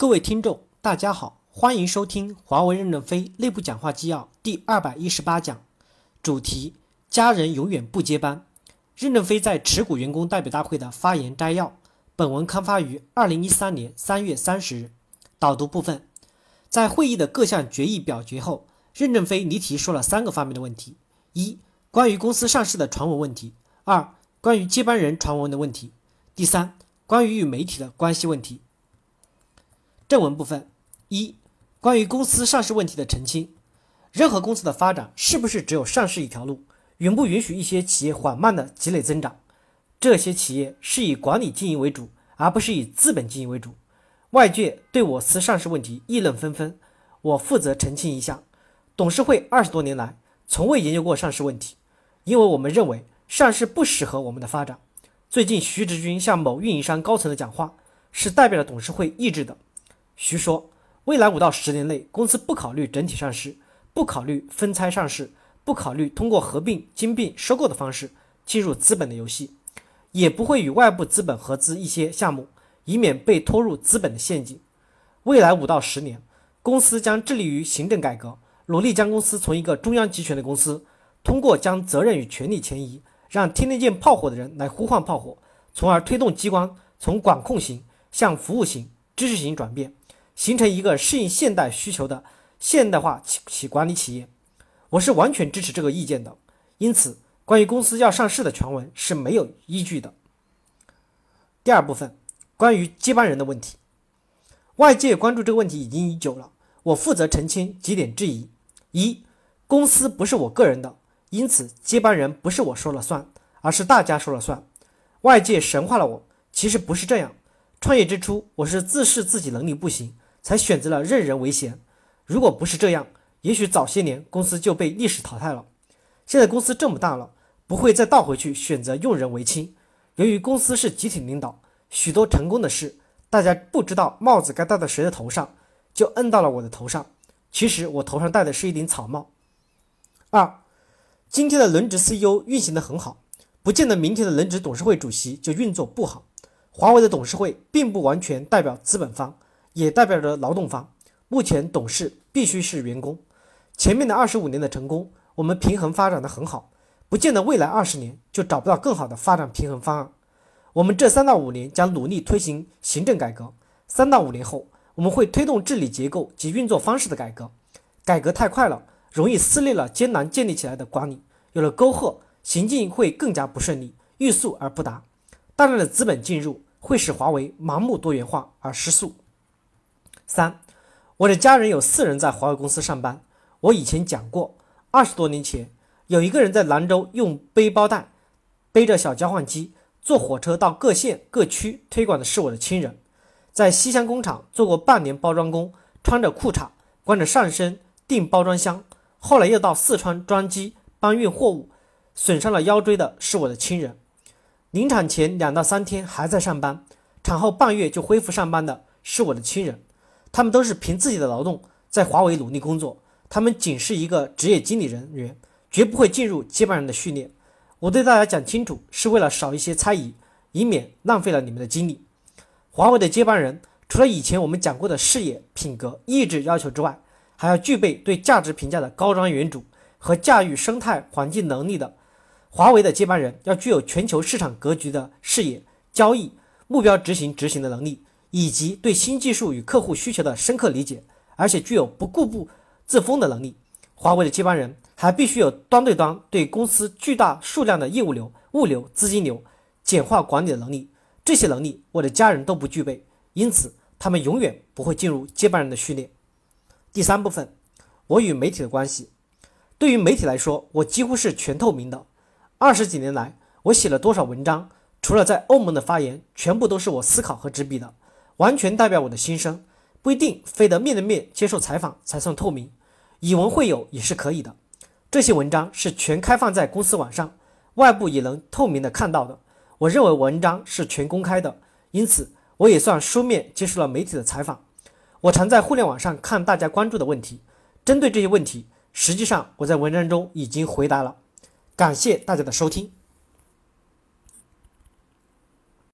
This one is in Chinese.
各位听众，大家好，欢迎收听华为任正非内部讲话纪要第二百一十八讲，主题：家人永远不接班。任正非在持股员工代表大会的发言摘要。本文刊发于二零一三年三月三十日。导读部分，在会议的各项决议表决后，任正非离题说了三个方面的问题：一、关于公司上市的传闻问题；二、关于接班人传闻的问题；第三，关于与媒体的关系问题。正文部分一，关于公司上市问题的澄清。任何公司的发展是不是只有上市一条路？允不允许一些企业缓慢的积累增长？这些企业是以管理经营为主，而不是以资本经营为主。外界对我司上市问题议论纷纷，我负责澄清一下。董事会二十多年来从未研究过上市问题，因为我们认为上市不适合我们的发展。最近徐直军向某运营商高层的讲话是代表了董事会意志的。徐说，未来五到十年内，公司不考虑整体上市，不考虑分拆上市，不考虑通过合并、兼并、收购的方式进入资本的游戏，也不会与外部资本合资一些项目，以免被拖入资本的陷阱。未来五到十年，公司将致力于行政改革，努力将公司从一个中央集权的公司，通过将责任与权力迁移，让听得见炮火的人来呼唤炮火，从而推动机关从管控型向服务型、知识型转变。形成一个适应现代需求的现代化企企管理企业，我是完全支持这个意见的。因此，关于公司要上市的传闻是没有依据的。第二部分，关于接班人的问题，外界关注这个问题已经已久了，我负责澄清几点质疑：一，公司不是我个人的，因此接班人不是我说了算，而是大家说了算。外界神化了我，其实不是这样。创业之初，我是自视自己能力不行。才选择了任人唯贤。如果不是这样，也许早些年公司就被历史淘汰了。现在公司这么大了，不会再倒回去选择用人为亲。由于公司是集体领导，许多成功的事，大家不知道帽子该戴在谁的头上，就摁到了我的头上。其实我头上戴的是一顶草帽。二，今天的轮值 CEO 运行的很好，不见得明天的轮值董事会主席就运作不好。华为的董事会并不完全代表资本方。也代表着劳动方。目前董事必须是员工。前面的二十五年的成功，我们平衡发展的很好，不见得未来二十年就找不到更好的发展平衡方案。我们这三到五年将努力推行行政改革。三到五年后，我们会推动治理结构及运作方式的改革。改革太快了，容易撕裂了艰难建立起来的管理，有了沟壑，行进会更加不顺利，欲速而不达。大量的资本进入，会使华为盲目多元化而失速。三，我的家人有四人在华为公司上班。我以前讲过，二十多年前，有一个人在兰州用背包带背着小交换机，坐火车到各县各区推广的是我的亲人。在西乡工厂做过半年包装工，穿着裤衩，光着上身订包装箱，后来又到四川装机搬运货物，损伤了腰椎的是我的亲人。临产前两到三天还在上班，产后半月就恢复上班的是我的亲人。他们都是凭自己的劳动在华为努力工作，他们仅是一个职业经理人员，绝不会进入接班人的序列。我对大家讲清楚，是为了少一些猜疑，以免浪费了你们的精力。华为的接班人，除了以前我们讲过的事业、品格、意志要求之外，还要具备对价值评价的高瞻远瞩和驾驭生态环境能力的。华为的接班人要具有全球市场格局的视野、交易目标执行执行的能力。以及对新技术与客户需求的深刻理解，而且具有不固步自封的能力。华为的接班人还必须有端对端对公司巨大数量的业务流、物流、资金流简化管理的能力。这些能力我的家人都不具备，因此他们永远不会进入接班人的序列。第三部分，我与媒体的关系。对于媒体来说，我几乎是全透明的。二十几年来，我写了多少文章，除了在欧盟的发言，全部都是我思考和执笔的。完全代表我的心声，不一定非得面对面接受采访才算透明，以文会友也是可以的。这些文章是全开放在公司网上，外部也能透明的看到的。我认为文章是全公开的，因此我也算书面接受了媒体的采访。我常在互联网上看大家关注的问题，针对这些问题，实际上我在文章中已经回答了。感谢大家的收听。